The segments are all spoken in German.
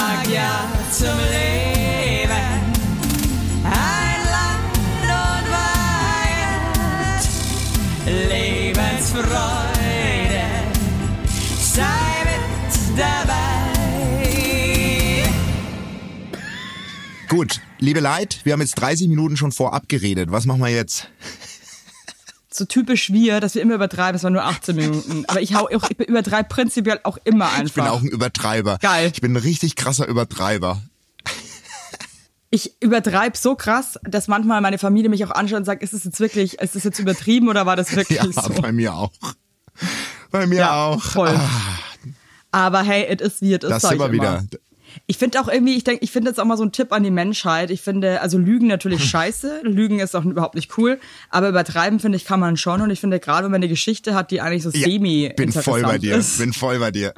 sag ja zum Leben. Ein Land und Weihend, Lebensfreude, sei mit dabei. Gut, liebe Leid, wir haben jetzt 30 Minuten schon vorab geredet. Was machen wir jetzt? So typisch wir, dass wir immer übertreiben, es waren nur 18 Minuten. Aber ich hau auch, ich übertreibe prinzipiell auch immer einfach. Ich bin auch ein Übertreiber. Geil. Ich bin ein richtig krasser Übertreiber. ich übertreibe so krass, dass manchmal meine Familie mich auch anschaut und sagt, ist es jetzt wirklich, ist es jetzt übertrieben oder war das wirklich Ja, so? bei mir auch. Bei mir Ja, auch. voll. Ah, Aber hey, it is is, das sind ich wir immer. Ich finde auch irgendwie, ich denke, ich finde jetzt auch mal so ein Tipp an die Menschheit. Ich finde, also Lügen natürlich scheiße. Lügen ist auch überhaupt nicht cool. Aber übertreiben, finde ich, kann man schon. Und ich finde, gerade wenn man eine Geschichte hat, die eigentlich so Ja, semi bin voll bei dir. ist, Bin voll bei dir.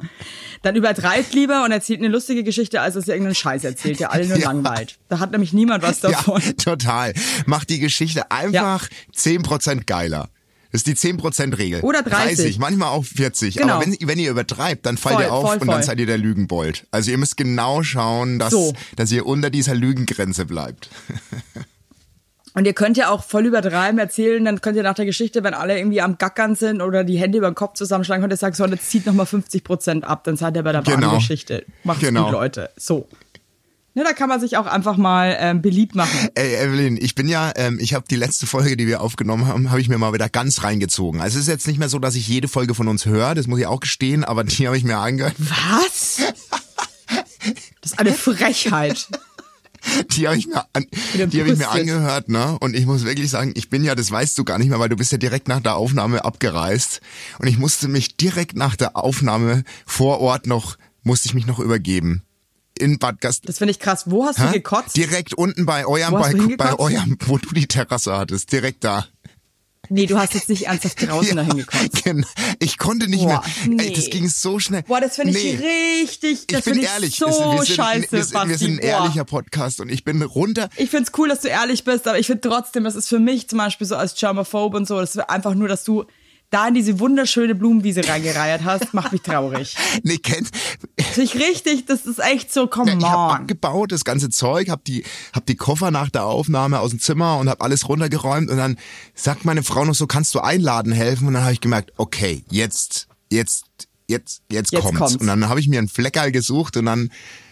dann übertreibt lieber und erzählt eine lustige Geschichte, als dass ihr irgendeinen Scheiß erzählt, der alle nur Ja. langweilt. Da hat nämlich niemand was davon. Ja, total. Macht die Geschichte einfach 10% geiler. Das ist die 10%-Regel. Oder 30. manchmal auch 40. Genau. Aber wenn, wenn ihr übertreibt, dann fallt Voll, ihr auf voll, und dann voll. seid ihr der Lügenbold. Also ihr müsst genau schauen, dass, So. dass ihr unter dieser Lügengrenze bleibt. Und ihr könnt ja auch voll übertreiben erzählen, dann könnt ihr nach der Geschichte, wenn alle irgendwie am Gackern sind oder die Hände über den Kopf zusammenschlagen, könnt ihr sagen, so, jetzt zieht nochmal 50 Prozent ab, dann seid ihr bei der wahren Genau. Geschichte. Macht's Genau. gut, Leute. So. Ne, da kann man sich auch einfach mal ähm, beliebt machen. Ey, Evelyn, ich bin ja, ähm, ich habe die letzte Folge, die wir aufgenommen haben, habe ich mir mal wieder ganz reingezogen. Also es ist jetzt nicht mehr so, dass ich jede Folge von uns höre, das muss ich auch gestehen, aber die habe ich mir angehört. Was? Das ist eine Frechheit. Die habe ich mir, an, die habe ich mir angehört, ne? Und ich muss wirklich sagen, ich bin ja, das weißt du gar nicht mehr, weil du bist ja direkt nach der Aufnahme abgereist. Und ich musste mich direkt nach der Aufnahme vor Ort noch, musste ich mich noch übergeben. In Bad Gast. Das finde ich krass. Wo hast du Hä? gekotzt? Direkt unten bei eurem du Balkon, bei eurem, wo du die Terrasse hattest, direkt da. Nee, du hast jetzt nicht ernsthaft draußen dahin gekotzt. genau. Ich konnte nicht Boah, mehr. Ey, nee. das ging so schnell. Boah, das finde ich Nee. richtig, das finde ich ehrlich. so wir sind, scheiße, wir sind, wir sind ein ehrlicher Podcast und ich bin runter. Ich find's cool, dass du ehrlich bist, aber ich finde trotzdem, das ist für mich zum Beispiel so als Germaphobe und so, das ist einfach nur, dass du da in diese wunderschöne Blumenwiese reingereiert hast, macht mich traurig. Nee, finde ich richtig, das ist echt so, come Ja, ich habe on. abgebaut, das ganze Zeug, hab die, hab die Koffer nach der Aufnahme aus dem Zimmer und hab alles runtergeräumt und dann sagt meine Frau noch so, kannst du einladen helfen? Und dann habe ich gemerkt, okay, jetzt, jetzt, jetzt, jetzt, Jetzt kommt's. kommt's. Und dann habe ich mir einen Fleckerl gesucht und dann,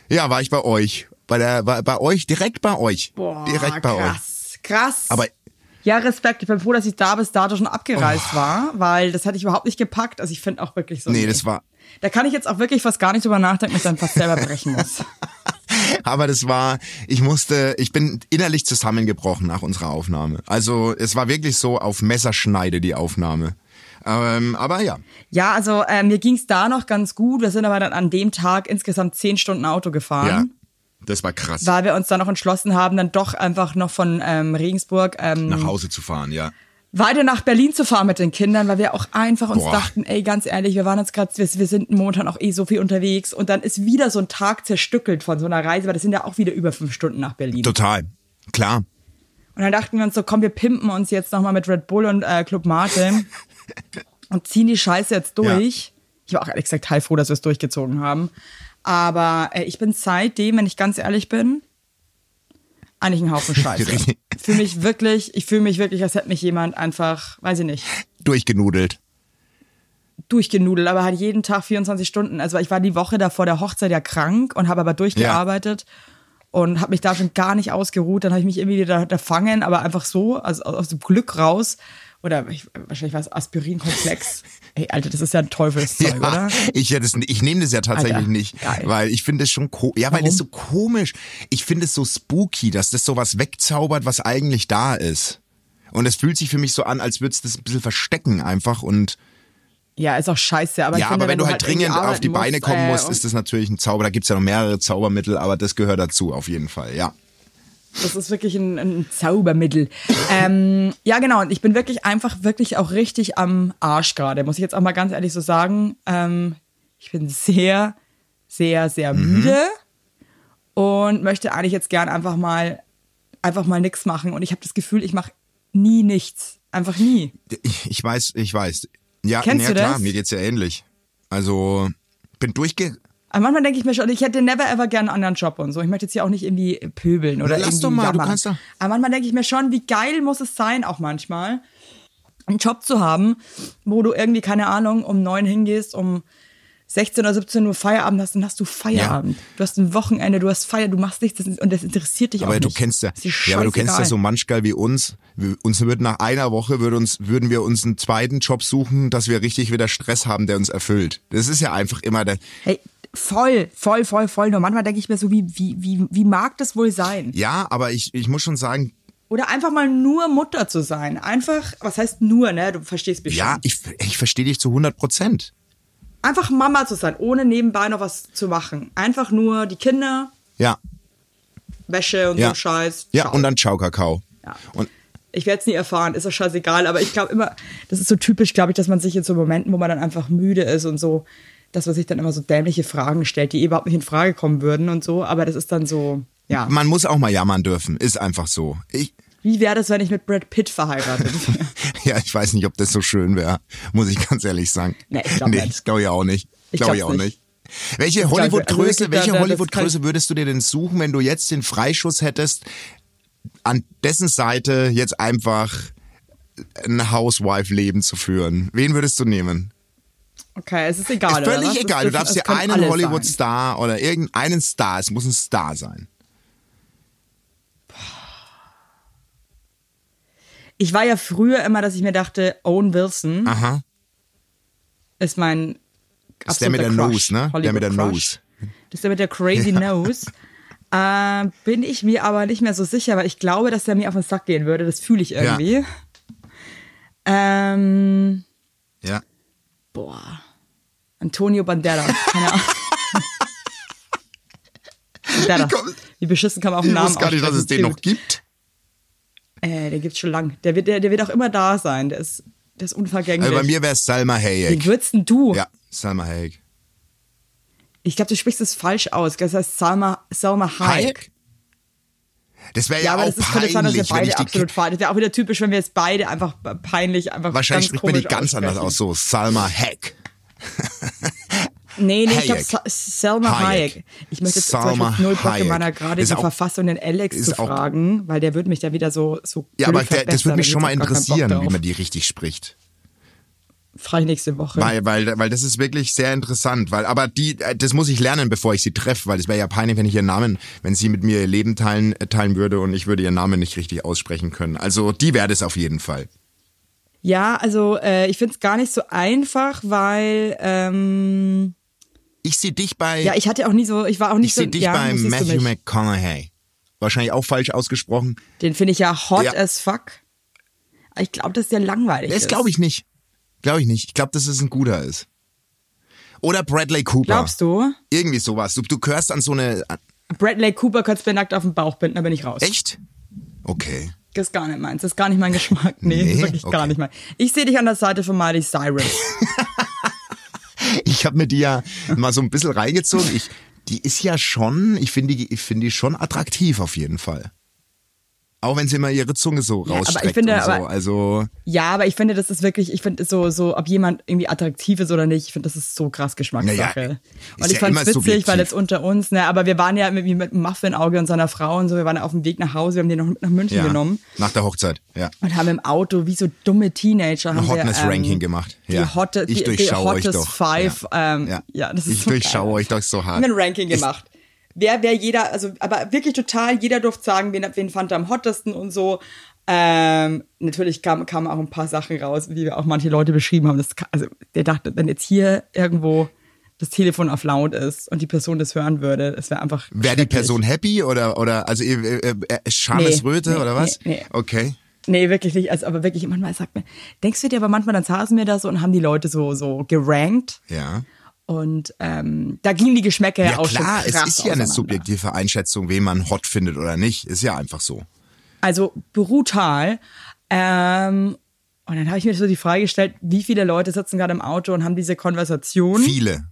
ja, war ich bei euch, bei der, bei, bei euch, direkt bei euch, Boah, direkt bei euch. krass, krass. Aber ja, Respekt. Ich bin froh, dass ich da bis dato schon abgereist Oh. war, weil das hätte ich überhaupt nicht gepackt. Also ich finde auch wirklich so. nee, das war, Da kann ich jetzt auch wirklich fast gar nicht drüber nachdenken, dass ich dann fast selber brechen muss. aber das war, ich musste, ich bin innerlich zusammengebrochen nach unserer Aufnahme. Also es war wirklich so auf Messerschneide die Aufnahme. Ähm, aber ja, Ja, also äh, mir ging's da noch ganz gut. Wir sind aber dann an dem Tag insgesamt zehn Stunden Auto gefahren. ja, das war krass. weil wir uns dann noch entschlossen haben, dann doch einfach noch von ähm, Regensburg ähm, nach Hause zu fahren, ja. weiter nach Berlin zu fahren mit den Kindern, weil wir auch einfach uns Boah. dachten, ey, ganz ehrlich, wir waren jetzt gerade, wir, wir sind momentan auch eh so viel unterwegs und dann ist wieder so ein Tag zerstückelt von so einer Reise, weil das sind ja auch wieder über fünf Stunden nach Berlin. Total. Klar. Und dann dachten wir uns so, komm, wir pimpen uns jetzt nochmal mit Red Bull und äh, Club Mate und ziehen die Scheiße jetzt durch. Ich war auch ehrlich gesagt heilfroh, dass wir es durchgezogen haben. Aber äh, ich bin seitdem, wenn ich ganz ehrlich bin, eigentlich ein Haufen Scheiße. Fühle mich wirklich, ich fühle mich wirklich, als hätte mich jemand einfach, weiß ich nicht, Durchgenudelt. durchgenudelt, aber halt jeden Tag 24 Stunden. Also ich war die Woche da vor der Hochzeit ja krank und habe aber durchgearbeitet und habe mich da schon gar nicht ausgeruht. Dann habe ich mich irgendwie wieder da fangen, aber einfach so, also aus dem Glück raus. Oder ich, wahrscheinlich war es Aspirinkomplex. Ey, Alter, das ist ja ein Teufelszeug, Ja, oder? ich, ja, das, ich nehme das ja tatsächlich Alter, nicht, geil. weil ich finde es schon, ko ja, weil Warum? das so komisch. Ich finde es so spooky, dass das sowas wegzaubert, was eigentlich da ist. Und es fühlt sich für mich so an, als würde es das ein bisschen verstecken einfach und Ja, ist auch scheiße. Aber ja, finde, aber wenn du halt irgendwie dringend auf die Beine musst, kommen äh, musst, ist das natürlich ein Zauber. Da gibt's ja noch mehrere Zaubermittel, aber das gehört dazu auf jeden Fall, ja. Das ist wirklich ein, ein Zaubermittel. ähm, ja, genau. Und ich bin wirklich einfach wirklich auch richtig am Arsch gerade, muss ich jetzt auch mal ganz ehrlich so sagen. Ähm, ich bin sehr, sehr, sehr müde und möchte eigentlich jetzt gern einfach mal, einfach mal nix machen. Und ich habe das Gefühl, ich mache nie nichts. Einfach nie. Ich, weiß, ich weiß. Ja, Kennst ja du klar, das? mir geht's ja ähnlich. Also bin durchge Aber manchmal denke ich mir schon, ich hätte never ever gern einen anderen Job und so. Ich möchte jetzt hier auch nicht irgendwie pöbeln oder Lass irgendwie doch mal, du jammern. kannst doch- Aber manchmal denke ich mir schon, wie geil muss es sein, auch manchmal, einen Job zu haben, wo du irgendwie, keine Ahnung, um neun hingehst, um 16 oder 17 Uhr Feierabend hast, dann hast du Feierabend. Du hast ein Wochenende, du hast Feier, du machst nichts das, und das interessiert dich auch Aber nicht. du kennst ja, ja, aber du kennst ja so manchmal wie uns. Wir- Uns wird nach einer Woche würde uns, würden wir uns einen zweiten Job suchen, dass wir richtig wieder Stress haben, der uns erfüllt. Das ist ja einfach immer der, Hey, voll, voll, voll, voll. Nur manchmal denke ich mir so, wie, wie, wie, wie mag das wohl sein? ja, aber ich, ich muss schon sagen, Oder einfach mal nur Mutter zu sein. Einfach, was heißt nur, ne? Du verstehst mich ja, ich, ich verstehe dich zu 100 Prozent. Einfach Mama zu sein, ohne nebenbei noch was zu machen. Einfach nur die Kinder, Ja, Wäsche und ja. so Scheiß. Ja, Ciao. und dann Ciao Kakao. Ja. Und Ich werde es nie erfahren, ist doch scheißegal. Aber ich glaube immer, das ist so typisch, glaube ich, dass man sich in so Momenten, wo man dann einfach müde ist und so, dass man sich dann immer so dämliche Fragen stellt, die eh überhaupt nicht in Frage kommen würden und so. Aber das ist dann so, ja. man muss auch mal jammern dürfen, ist einfach so. Ich, Wie wäre das, wenn ich mit Brad Pitt verheiratet wäre? ja, ich weiß nicht, ob das so schön wäre, muss ich ganz ehrlich sagen. Nee, ich glaub nicht. das glaube ich auch nicht. Ich Glaube ich glaub's auch nicht. nicht. Welche also Hollywood-Größe, da- welche Hollywood-Größe kann- würdest du dir denn suchen, wenn du jetzt den Freischuss hättest, an dessen Seite jetzt einfach ein Housewife-Leben zu führen? Wen würdest du nehmen? Okay, es ist egal. ist oder völlig? Es egal. Du darfst dir einen. Hollywood-Star oder irgendeinen Star, es muss ein Star sein. Ich war ja früher immer, dass ich mir dachte, Owen Wilson Aha. ist mein Das ist der mit der absoluter Nose, Crush, ne? Der Hollywood mit der Crush. Nose. Das ist der mit der crazy Nose. Äh, bin ich mir aber nicht mehr so sicher, weil ich glaube, dass der mir auf den Sack gehen würde. Das fühle ich irgendwie. Ähm, Ja. Boah. Antonio Banderas. Keine Ahnung. Komm- Wie beschissen kann man auch Ich einen Namen wusste gar nicht, dass es den noch gibt. Äh, der gibt's schon lang. Der wird, der, der wird auch immer da sein. Der ist, der ist unvergänglich. Also bei mir wäre es Salma Wie Hayek. würdest denn du? Ja, Salma Hayek. Ich glaube, du sprichst es falsch aus. Das heißt Salma, Salma Hayek. Hayek? Das wäre ja, Ja, aber auch das ist, peinlich, wenn beide ich die absolut. Das wäre auch wieder typisch, wenn wir jetzt beide einfach peinlich einfach Wahrscheinlich spricht man die ganz anders aus, so Salma Hayek. Nee, nee, ich glaube Hayek. Sa Selma Hayek. Hayek. Ich möchte jetzt Salma null Bock in meiner gerade die Verfassung den Alex zu fragen, weil der würde mich da wieder so so Ja, aber der, das würde mich schon mal interessieren, wie man die richtig spricht. Frage ich nächste Woche. Weil, weil, weil das ist wirklich sehr interessant. Weil, aber die, äh, das muss ich lernen, bevor ich sie treffe, weil es wäre ja peinlich, wenn ich ihren Namen, wenn sie mit mir ihr Leben teilen, äh, teilen würde und ich würde ihren Namen nicht richtig aussprechen können. Also die wäre das auf jeden Fall. Ja, also äh, ich finde es gar nicht so einfach, weil ähm, Ich sehe dich bei, ja, ich hatte auch nie so, ich war auch nicht ich so, sehe dich ja, bei Matthew? McConaughey. Wahrscheinlich auch falsch ausgesprochen. Den finde ich ja hot Ja. as fuck. Ich glaube, dass der langweilig Das ist. glaube ich nicht. Glaube ich nicht. Ich glaube, dass es ein guter ist. Oder Bradley Cooper. Glaubst du? Irgendwie sowas. Du, du gehörst an so eine. Bradley Cooper könntest du mir nackt auf den Bauch binden, da bin ich raus. Echt? Okay. Das ist gar nicht meins. Das ist gar nicht mein Geschmack. Nee, Nee? wirklich gar Okay. nicht mein. Ich sehe dich an der Seite von Miley Cyrus. Ich habe mir die ja mal so ein bisschen reingezogen. Ich, die ist ja schon, ich finde die, ich finde die schon attraktiv auf jeden Fall. Auch wenn sie immer ihre Zunge so Ja, aber ich rausstreckt finde, so. aber- Also ja, aber ich finde, das ist wirklich, ich finde so, so, ob jemand irgendwie attraktiv ist oder nicht, ich finde, das ist so krass Geschmackssache. Naja, und ich ja fand es witzig, subjektiv. weil jetzt unter uns, ne, aber wir waren ja mit, mit dem Muffinauge und seiner Frau und so, wir waren auf dem Weg nach Hause, wir haben den noch mit nach München ja, genommen nach der Hochzeit. Ja. und haben im Auto wie so dumme Teenager haben Ein Hotness-Ranking ähm, gemacht. Die Ja. Hotte, Ich die, die durchschaue euch Hottest doch. Five, Ja. Ähm, Ja. das ist Ich so durchschaue geil. euch doch so hart. Wir haben ein Ranking gemacht. Wer, wer jeder, also, aber wirklich total, jeder durfte sagen, wen, wen fand er am hottesten und so. Ähm, natürlich kamen kam auch ein paar Sachen raus, wie wir auch manche Leute beschrieben haben. Das, also, der dachte, wenn jetzt hier irgendwo das Telefon auf laut ist und die Person das hören würde, es wäre einfach. Wäre die. Person happy oder, oder also äh, äh, äh, Schamesröte Nee, nee, oder was? nee, nee. Okay. Nee, wirklich nicht. Also, aber wirklich, manchmal sagt mir, denkst du dir aber manchmal, dann saßen wir da so und haben die Leute so, so gerankt. Ja. Und ähm, da gingen die Geschmäcker ja, Ja auch klar, schon es krass ist ja eine subjektive Einschätzung, wen man hot findet oder nicht. Ist ja einfach so. Also brutal. Ähm, und dann habe ich mir so die Frage gestellt, wie viele Leute sitzen gerade im Auto und haben diese Konversation? Viele.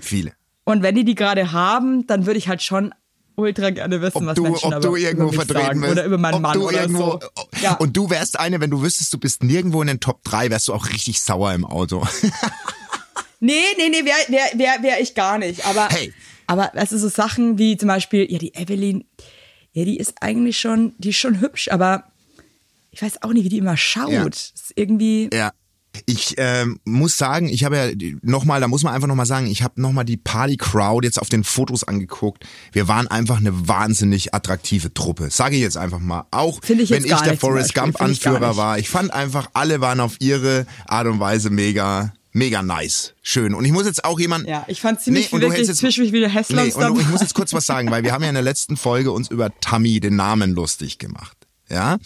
Viele. Und wenn die die gerade haben, dann würde ich halt schon ultra gerne wissen, Ob was du, Menschen ob du irgendwo über vertreten sagen bist. oder über meinen ob Mann du oder irgendwo, so. Ja. Und du wärst eine, wenn du wüsstest, du bist nirgendwo in den Top 3, wärst du auch richtig sauer im Auto. Nee, nee, nee, wäre wär, wär, wär ich gar nicht. Aber, Hey. aber es ist so Sachen wie zum Beispiel, ja, die Evelyn, ja, die ist eigentlich schon, die ist schon hübsch, aber ich weiß auch nicht, wie die immer schaut. Ja. Das ist irgendwie. Ja. Ich ähm, muss sagen, ich habe ja nochmal, da muss man einfach nochmal sagen, ich habe nochmal die Party-Crowd jetzt auf den Fotos angeguckt. Wir waren einfach eine wahnsinnig attraktive Truppe. Sage ich jetzt einfach mal. Auch wenn ich der Forrest Gump-Anführer war. Ich fand einfach, alle waren auf ihre Art und Weise mega, mega nice. Schön. Und ich muss jetzt auch jemand. Ja, ich fand ziemlich du wirklich jetzt- zwischendurch wieder Hessler Nee, und und ich muss jetzt kurz was sagen, weil wir haben ja in der letzten Folge uns über Tammy, den Namen, lustig gemacht. Ja,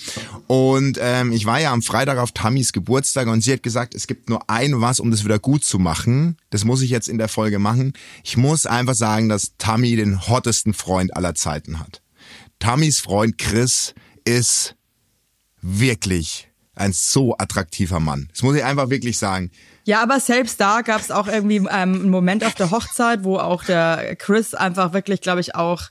und ähm, ich war ja am Freitag auf Tammys Geburtstag und sie hat gesagt, es gibt nur ein was, um das wieder gut zu machen. Das muss ich jetzt in der Folge machen. Ich muss einfach sagen, dass Tammy den hottesten Freund aller Zeiten hat. Tammys Freund Chris ist wirklich ein so attraktiver Mann. Das muss ich einfach wirklich sagen. Ja, aber selbst da gab es auch irgendwie ähm, einen Moment auf der Hochzeit, wo auch der Chris einfach wirklich, glaube ich, auch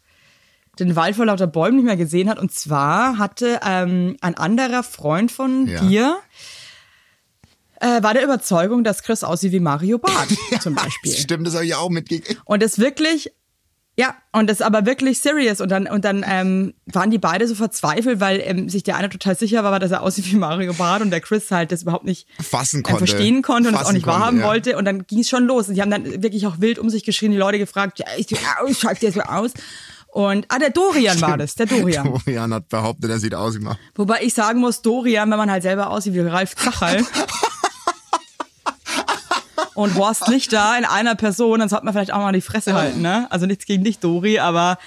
den Wald vor lauter Bäumen nicht mehr gesehen hat. Und zwar hatte ähm, ein anderer Freund von Ja. dir, äh, war der Überzeugung, dass Chris aussieht wie Mario Barth zum Beispiel. Stimmt, das habe ich auch mitgekriegt. Und das wirklich, ja, und das aber wirklich serious. Und dann, und dann ähm, waren die beide so verzweifelt, weil ähm, sich der eine total sicher war, dass er aussieht wie Mario Barth und der Chris halt das überhaupt nicht Fassen äh, konnte. verstehen konnte und das auch Fassen nicht wahrhaben konnte, ja. wollte. Und dann ging es schon los. Und die haben dann wirklich auch wild um sich geschrien, die Leute gefragt, ja, ich aus, schaut der so aus? Und, ah, der Dorian war das, der Dorian. Dorian hat behauptet, er sieht aus wie mal. Wobei ich sagen muss, Dorian, wenn man halt selber aussieht wie Ralf Zachal. und Horst Lichter in einer Person, dann sollte man vielleicht auch mal die Fresse halten, ne? Also nichts gegen dich, Dori, aber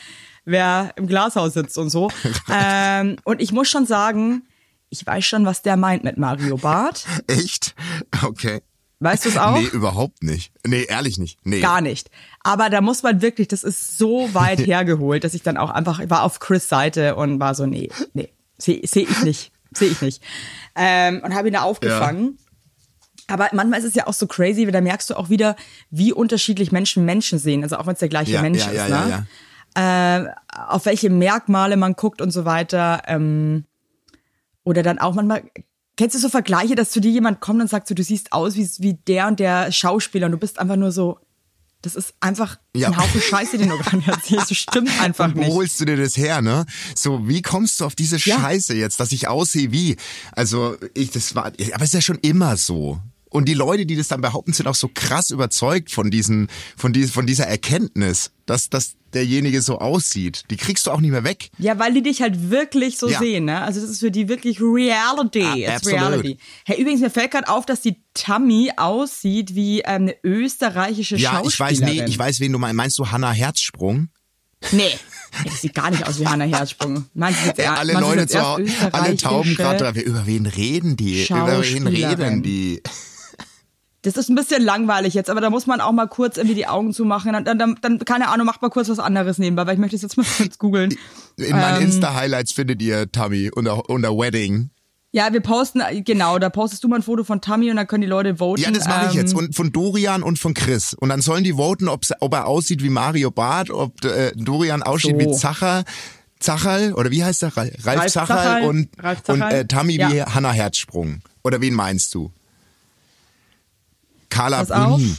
wer im Glashaus sitzt und so. ähm, und ich muss schon sagen, ich weiß schon, was der meint mit Mario Barth. Echt? Okay. Weißt du es auch? Nee, überhaupt nicht. Nee, ehrlich nicht. Nee. Gar nicht. Aber da muss man wirklich, das ist so weit hergeholt, dass ich dann auch einfach, ich war auf Chris Seite und war so, nee, nee, sehe seh ich nicht, sehe ich nicht. Ähm, und habe ihn da aufgefangen. Aber manchmal ist es ja auch so crazy, weil da merkst du auch wieder, wie unterschiedlich Menschen Menschen sehen. Also auch wenn es der gleiche Ja, Mensch ja, ist. ja, ne? ja, Äh, auf welche Merkmale man guckt und so weiter. Ähm, oder dann auch manchmal, kennst du so Vergleiche, dass zu dir jemand kommt und sagt so, du siehst aus wie, wie der und der Schauspieler und du bist einfach nur so, das ist einfach Ja. ein Haufen Scheiße, den du gerade erzählst. Das stimmt einfach Und wo nicht. holst du dir das her, ne? So, wie kommst du auf diese Ja. Scheiße jetzt, dass ich aussehe wie? Also, ich, das war, aber es ist ja schon immer so. Und die Leute, die das dann behaupten, sind auch so krass überzeugt von diesen, von, dies, von dieser Erkenntnis, dass, dass derjenige so aussieht. Die kriegst du auch nicht mehr weg. Ja, weil die dich halt wirklich so Ja. sehen, ne? Also das ist für die wirklich Reality. Ah. Reality. Hey, übrigens, mir fällt gerade auf, dass die Tammy aussieht wie ähm, eine österreichische Ja, ich weiß, Schauspielerin. nee, ich weiß, wen du meinst. Meinst du Hannah Herzsprung? Nee. Das sieht gar nicht aus wie Hannah Herzsprung. Meinst du jetzt, er- alle Leute jetzt zu Hause, alle tauben gerade. Über wen reden die? Über wen Schauspielerin. reden die? Das ist ein bisschen langweilig jetzt, aber da muss man auch mal kurz irgendwie die Augen zumachen. Dann, dann, dann keine Ahnung, macht mal kurz was anderes nebenbei, weil ich möchte es jetzt mal kurz googeln. In meinen Ähm. Insta-Highlights findet ihr Tammy unter, unter Wedding. Ja, wir posten, genau, da postest du mal ein Foto von Tammy und dann können die Leute voten. Ja, das mache ich Ähm, jetzt. Und von Dorian und von Chris. Und dann sollen die voten, ob, er aussieht wie Mario Barth, ob äh, Dorian aussieht So. wie Zacher, Zacherl, oder wie heißt der? Ralf, Ralf Zacherl. und, Ralf und Zacherl. äh, Tammy Ja. wie Hannah Herzsprung. Oder wen meinst du? Carla Pass auf. Bruni.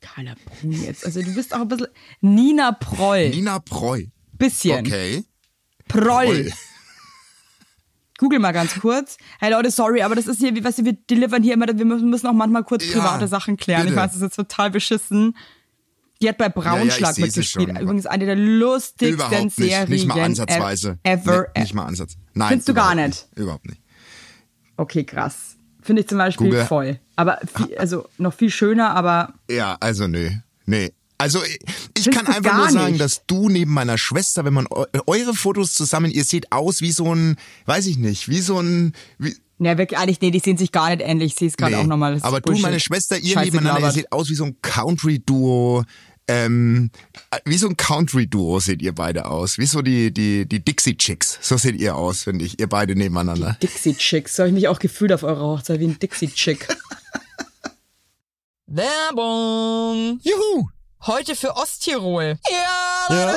Carla Bruni jetzt. Also du bist auch ein bisschen Nina Proll. Nina Preu. bisschen. Okay. Proll. Proll. Google mal ganz kurz. Hey Leute, sorry, aber das ist hier, weißt du, wir delivern hier immer, wir müssen auch manchmal kurz Ja, private Sachen klären. Ich bitte. weiß, das ist jetzt total beschissen. Die hat bei Braunschlag ich seh sie mitgespielt. Übrigens eine der lustigsten Überhaupt nicht. Serien Nicht mal ansatzweise. ever. Nee, nicht mal Ansatz. Nein. Findest du gar überhaupt nicht? Überhaupt nicht. Okay, krass. Finde ich zum Beispiel Google. voll. Aber viel, also noch viel schöner, aber Ja, also nö. Nee. Also ich, ich kann du einfach nur sagen, nicht? dass du neben meiner Schwester, wenn man eu eure Fotos zusammen, ihr seht aus wie so ein, weiß ich nicht, wie so ein, wie, ne, wirklich eigentlich, nee, die sehen sich gar nicht ähnlich. Ich sehe es gerade nee. auch nochmal. ist Aber du, Bullshit. meine Schwester, ihr Scheiße nebeneinander, ihr seht aus wie so ein Country-Duo. Ähm, wie so ein Country-Duo seht ihr beide aus. Wie so die, die, die Dixie Chicks. So seht ihr aus, finde ich. Ihr beide nebeneinander. Dixie Chicks. So habe ich mich auch gefühlt auf eurer Hochzeit wie ein Dixie Chick. Werbung. Juhu! Heute für Osttirol. Ja, Ja.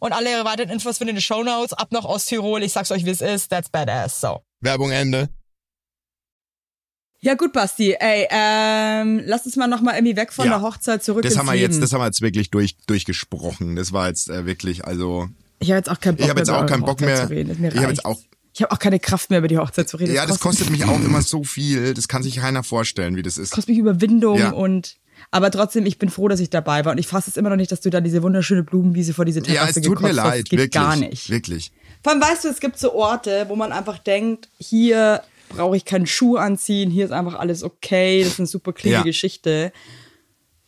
Und alle weiteren Infos findet ihr in den Shownotes. Ab nach Osttirol. Ich sag's euch, wie es ist. That's badass. So. Werbung Ende. Ja gut, Basti. Ey, ähm, lass uns mal noch mal irgendwie weg von Ja. der Hochzeit zurück Das ins haben wir Leben. jetzt, das haben wir jetzt wirklich durch, durchgesprochen. Das war jetzt äh, wirklich, also ich habe jetzt auch keinen Bock Ich hab jetzt mehr auch keinen Bock mehr. Zu reden. Das mir Ich hab reicht's. jetzt auch- Ich habe auch keine Kraft mehr über die Hochzeit zu reden. ja, das kostet mich auch immer so viel. Das kann sich keiner vorstellen, wie das ist. kostet mich Überwindung Ja. und aber trotzdem, ich bin froh, dass ich dabei war und ich fasse es immer noch nicht, dass du da diese wunderschöne Blumenwiese vor diese Terrasse Ja, es tut mir hast. leid, geht wirklich, gar nicht. wirklich. Vor allem weißt du, es gibt so Orte, wo man einfach denkt, hier brauche ich keinen Schuh anziehen, hier ist einfach alles okay, das ist eine super clean Ja. Geschichte.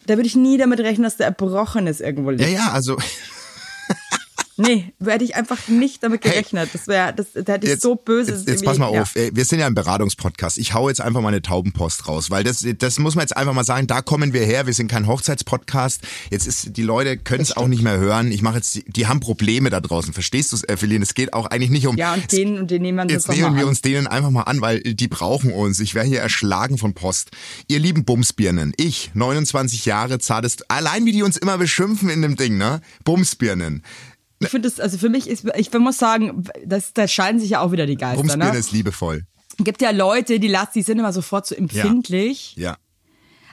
Da würde ich nie damit rechnen, dass der Erbrochenes irgendwo liegt. Ja, ja, also Nee, hätte ich einfach nicht damit Hey. gerechnet. Das wäre, das, da hätte ich so böse. Jetzt, jetzt pass mal auf, ey, wir sind ja ein Beratungspodcast. Ich hau jetzt einfach mal eine Taubenpost raus, weil das, das muss man jetzt einfach mal sagen, da kommen wir her, wir sind kein Hochzeitspodcast. Jetzt ist, die Leute können es auch nicht mehr hören. Ich mache jetzt, die, die haben Probleme da draußen. Verstehst du es, Evelyn? Es geht auch eigentlich nicht um. Ja, und den, und den nehmen wir uns Jetzt jetzt nehmen wir uns denen einfach mal an, weil die brauchen uns. Ich wäre hier erschlagen von Post. Ihr lieben Bumsbirnen, ich, 29 Jahre, zartest, allein wie die uns immer beschimpfen in dem Ding, ne? Bumsbirnen. Ich finde das, also für mich ist, ich muss sagen, das, da scheiden sich ja auch wieder die Geister. Bumsbirne Ne? ist liebevoll. gibt ja Leute, die lassen, die sind immer sofort so empfindlich. Ja.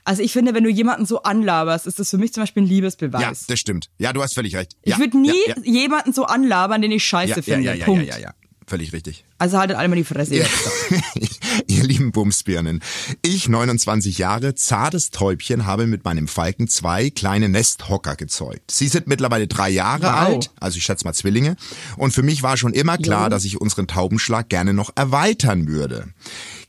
Also ich finde, wenn du jemanden so anlaberst, ist das für mich zum Beispiel ein Liebesbeweis. Ja, das stimmt. Ja, du hast völlig recht. ich ja, würde nie ja, ja. jemanden so anlabern, den ich scheiße ja, ja, finde. ja, ja, Punkt. ja, ja, ja. Völlig richtig. Also haltet alle mal die Fresse. Ja. Ihr lieben Bumsbirnen. Ich, 29 Jahre, zartes Täubchen, habe mit meinem Falken zwei kleine Nesthocker gezeugt. Sie sind mittlerweile drei Jahre Wow. alt, also ich schätze mal Zwillinge. Und für mich war schon immer klar, Jo. dass ich unseren Taubenschlag gerne noch erweitern würde.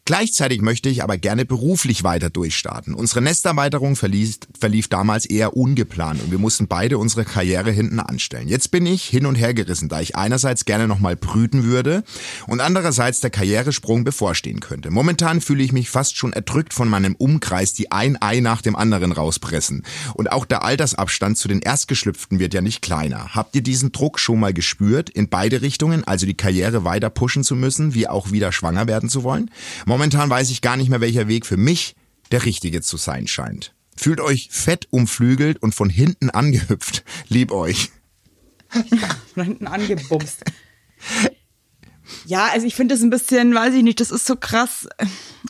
Gleichzeitig möchte ich aber gerne beruflich weiter durchstarten. Unsere Nesterweiterung verlief, verlief damals eher ungeplant und wir mussten beide unsere Karriere hinten anstellen. Jetzt bin ich hin und her gerissen, da ich einerseits gerne nochmal brüten würde und andererseits der Karrieresprung bevorstehen könnte. Momentan fühle ich mich fast schon erdrückt von meinem Umkreis, die ein Ei nach dem anderen rauspressen. Und auch der Altersabstand zu den Erstgeschlüpften wird ja nicht kleiner. Habt ihr diesen Druck schon mal gespürt, in beide Richtungen, also die Karriere weiter pushen zu müssen, wie auch wieder schwanger werden zu wollen? Momentan weiß ich gar nicht mehr, welcher Weg für mich der richtige zu sein scheint. Fühlt euch fett umflügelt und von hinten angehüpft. Lieb euch. Von hinten angebumst. Ja, also ich finde das ein bisschen, weiß ich nicht, das ist so krass.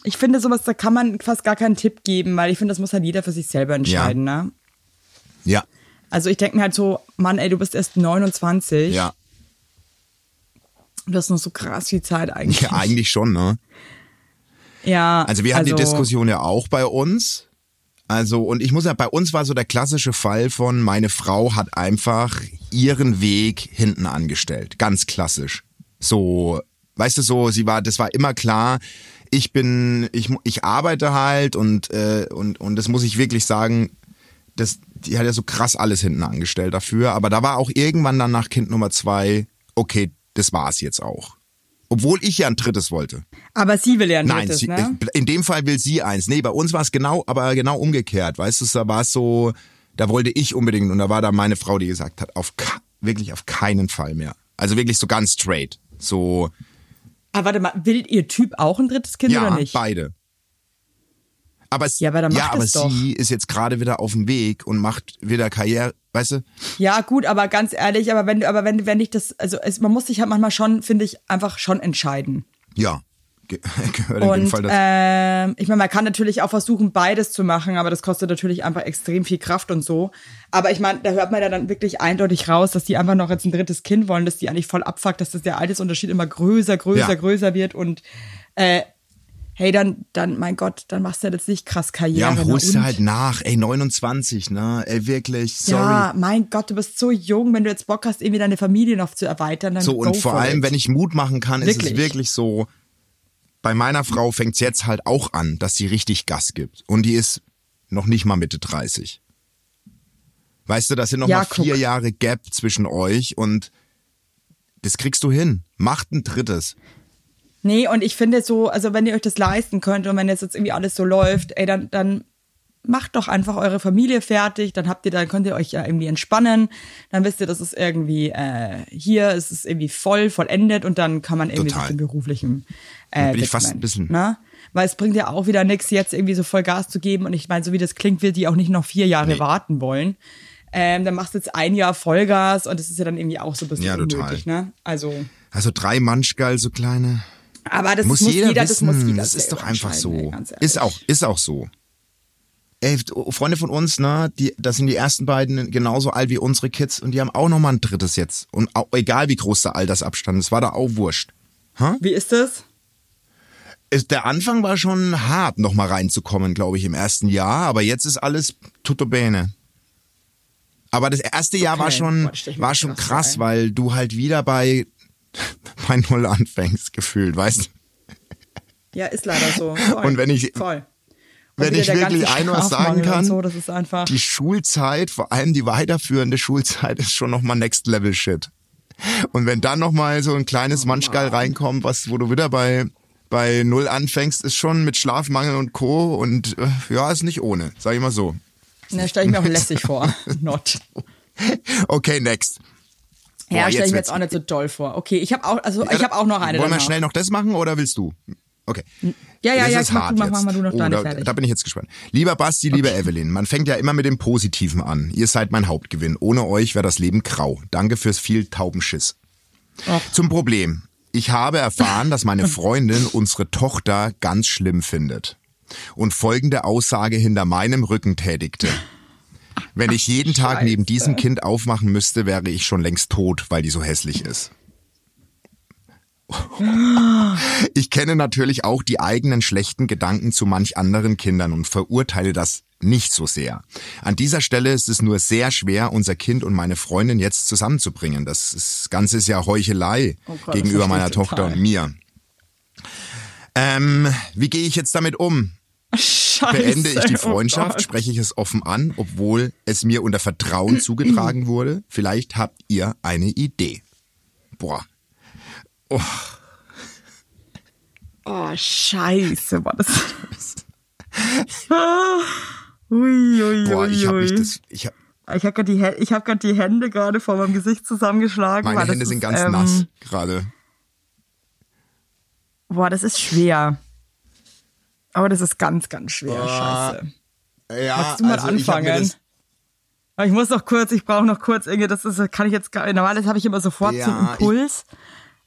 Ich finde sowas, da kann man fast gar keinen Tipp geben, weil ich finde, das muss halt jeder für sich selber entscheiden, ne? Ja, Also ich denke mir halt so, Mann, ey, du bist erst 29. ja. Du hast noch so krass viel Zeit eigentlich. Ja, eigentlich schon, ne? Ja. Also wir hatten die Diskussion ja auch bei uns. Also, und ich muss ja, bei uns war so der klassische Fall von, meine Frau hat einfach ihren Weg hinten angestellt. Ganz klassisch. So, weißt du so, sie war, das war immer klar, ich bin, ich, ich arbeite halt und, äh, und, und das muss ich wirklich sagen, das, die hat ja so krass alles hinten angestellt dafür. Aber da war auch irgendwann dann nach Kind Nummer zwei, okay, das war's jetzt auch. Obwohl ich ja ein drittes wollte. Aber sie will ja ein Nein, drittes, sie, ne? in dem Fall will sie eins. Nee, bei uns war es genau, aber genau umgekehrt. Weißt du, da war es so, da wollte ich unbedingt und da war da meine Frau, die gesagt hat, auf wirklich auf keinen Fall mehr. Also wirklich so ganz straight. So, Aber warte mal, will ihr Typ auch ein drittes Kind ja, oder nicht? beide. Aber, es, Ja, aber ja, aber sie ist jetzt gerade wieder auf dem Weg und macht wieder Karriere, weißt du? Ja, gut, aber ganz ehrlich, aber wenn du, aber wenn, wenn ich das, also es, man muss sich halt manchmal schon, finde ich, einfach schon entscheiden. Ja, ge gehört in dem Und Fall dazu. ähm, ich meine, man kann natürlich auch versuchen, beides zu machen, aber das kostet natürlich einfach extrem viel Kraft und so. Aber ich meine, da hört man ja dann wirklich eindeutig raus, dass die einfach noch jetzt ein drittes Kind wollen, dass die eigentlich voll abfuckt, dass das der Altersunterschied immer größer, größer, Ja. größer wird und äh, hey, dann, dann, mein Gott, dann machst du ja jetzt nicht krass Karriere. ja, na holst du halt nach. Ey, 29, ne? Ey, wirklich, sorry. Ja, mein Gott, du bist so jung, wenn du jetzt Bock hast, irgendwie deine Familie noch zu erweitern, dann So, und vor allem, it. wenn ich Mut machen kann, ist es Wirklich. wirklich so, bei meiner Frau fängt's jetzt halt auch an, dass sie richtig Gas gibt. Und die ist noch nicht mal Mitte 30. Weißt du, das sind noch Ja, mal vier guck. Jahre Gap zwischen euch und das kriegst du hin. Macht ein drittes. Nee, und ich finde so, also wenn ihr euch das leisten könnt und wenn jetzt, jetzt irgendwie alles so läuft, ey, dann, dann macht doch einfach eure Familie fertig, dann habt ihr, dann könnt ihr euch ja irgendwie entspannen, dann wisst ihr, das ist irgendwie äh, hier, es ist irgendwie voll, vollendet und dann kann man irgendwie Total. sich dem beruflichen äh, bin ich fast ein bisschen- Ne? Weil es bringt ja auch wieder nichts, jetzt irgendwie so voll Gas zu geben und ich meine, so wie das klingt, wird die auch nicht noch vier Jahre Nee. warten wollen. Ähm, dann machst du jetzt ein Jahr Vollgas und das ist ja dann irgendwie auch so ein bisschen Ja, total. unnötig, ne? Also, Also drei Manschgal, so kleine. Aber das muss, muss, jeder, das wissen. muss jeder das ist doch einfach so. Ist auch, ist auch so. Ey, Freunde von uns, ne, die, das sind die ersten beiden genauso alt wie unsere Kids und die haben auch noch mal ein drittes jetzt. Und auch, egal wie groß der Altersabstand ist, war da auch wurscht. Wie ist das? Ist, der Anfang war schon hart, noch mal reinzukommen, glaube ich, im ersten Jahr, aber jetzt ist alles tutto bene. Aber das erste Jahr war Okay. schon, das ich mir war krass schon krass, weil du halt wieder bei, bei Null anfängst, gefühlt, weißt du? Ja, ist leider so. Voll. Und wenn ich- Voll. Und wenn ich wirklich ein was sagen kann, so, das ist einfach. die Schulzeit, vor allem die weiterführende Schulzeit, ist schon nochmal Next Level Shit. Und wenn dann nochmal so ein kleines Oh Manschgal reinkommt, was, wo du wieder bei, bei Null anfängst, ist schon mit Schlafmangel und Co. Und äh, ja, ist nicht ohne, sag ich mal so. Ne, stelle ich mir auch lässig vor. Not. Okay, next. Ja, Boah, stelle ich jetzt mir jetzt auch nicht so doll vor. Okay, ich habe auch, also ich habe auch noch eine. Wollen wir schnell noch das machen oder willst du? Okay. Ja, ja, Das ja, ist ich mach, hart du, mach, mach mal du noch oh, deine da, fertig. da bin ich jetzt gespannt. Lieber Basti, liebe Evelyn, man fängt ja immer mit dem Positiven an. Ihr seid mein Hauptgewinn. Ohne euch wäre das Leben grau. Danke fürs viel Taubenschiss. Ach. Zum Problem. Ich habe erfahren, dass meine Freundin unsere Tochter ganz schlimm findet und folgende Aussage hinter meinem Rücken tätigte. Wenn ich jeden Tag neben Scheiße. diesem Kind aufmachen müsste, wäre ich schon längst tot, weil die so hässlich ist. Ich kenne natürlich auch die eigenen schlechten Gedanken zu manch anderen Kindern und verurteile das nicht so sehr. An dieser Stelle ist es nur sehr schwer, unser Kind und meine Freundin jetzt zusammenzubringen. Das, ist, das Ganze ist ja Heuchelei Oh Gott, gegenüber meiner Tochter total. und mir. Ähm, wie gehe ich jetzt damit um? Scheiße. Beende ich die oh Freundschaft, Gott. spreche ich es offen an, obwohl es mir unter Vertrauen zugetragen wurde? Vielleicht habt ihr eine Idee. Boah. Oh, Oh, scheiße, war das. ui, ui, boah, ich habe ui. mich das, ich hab, Ich habe gerade die, ich hab grad die Hände gerade vor meinem Gesicht zusammengeschlagen. meine Hände sind ist, ganz ähm, nass gerade. Boah, das ist schwer. Aber das ist ganz, ganz schwer. Scheiße. Ja, Magst du mal also ich anfangen? Aber ich muss noch kurz, ich brauche noch kurz irgendwie, das ist, kann ich jetzt gar Normalerweise habe ich immer sofort so einen Ja, Impuls.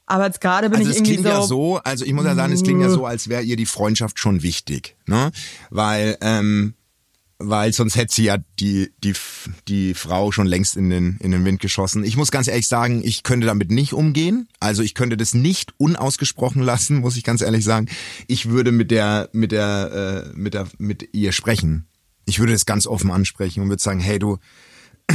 Aber jetzt gerade bin Also ich es irgendwie klingt so. ja so, also ich muss ja sagen, es klingt ja so, als wäre ihr die Freundschaft schon wichtig, ne? Weil, ähm, weil sonst hätte sie ja die, die, die Frau schon längst in den, in den Wind geschossen. Ich muss ganz ehrlich sagen, ich könnte damit nicht umgehen. Also ich könnte das nicht unausgesprochen lassen, muss ich ganz ehrlich sagen. Ich würde mit der, mit der, äh, mit der, mit ihr sprechen. Ich würde das ganz offen ansprechen und würde sagen, hey du,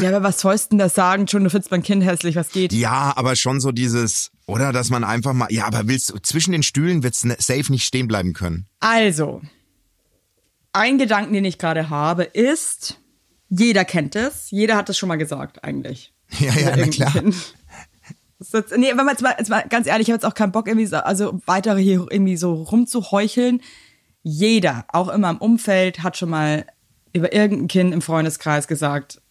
Ja, aber was sollst du denn da sagen? Schon, du findest mein Kind hässlich, was geht? Ja, aber schon so dieses, oder dass man einfach mal, ja, aber willst du, zwischen den Stühlen wird's ne- safe nicht stehen bleiben können. Also, ein Gedanken, den ich gerade habe, ist, Jeder kennt es. Jeder hat es schon mal gesagt, eigentlich. Ja, ja, na klar. Jetzt, nee, wenn man jetzt mal, jetzt mal ganz ehrlich, ich habe jetzt auch keinen Bock, irgendwie so, also weitere hier irgendwie so rumzuheucheln. Jeder, auch immer im Umfeld, hat schon mal über irgendein Kind im Freundeskreis gesagt,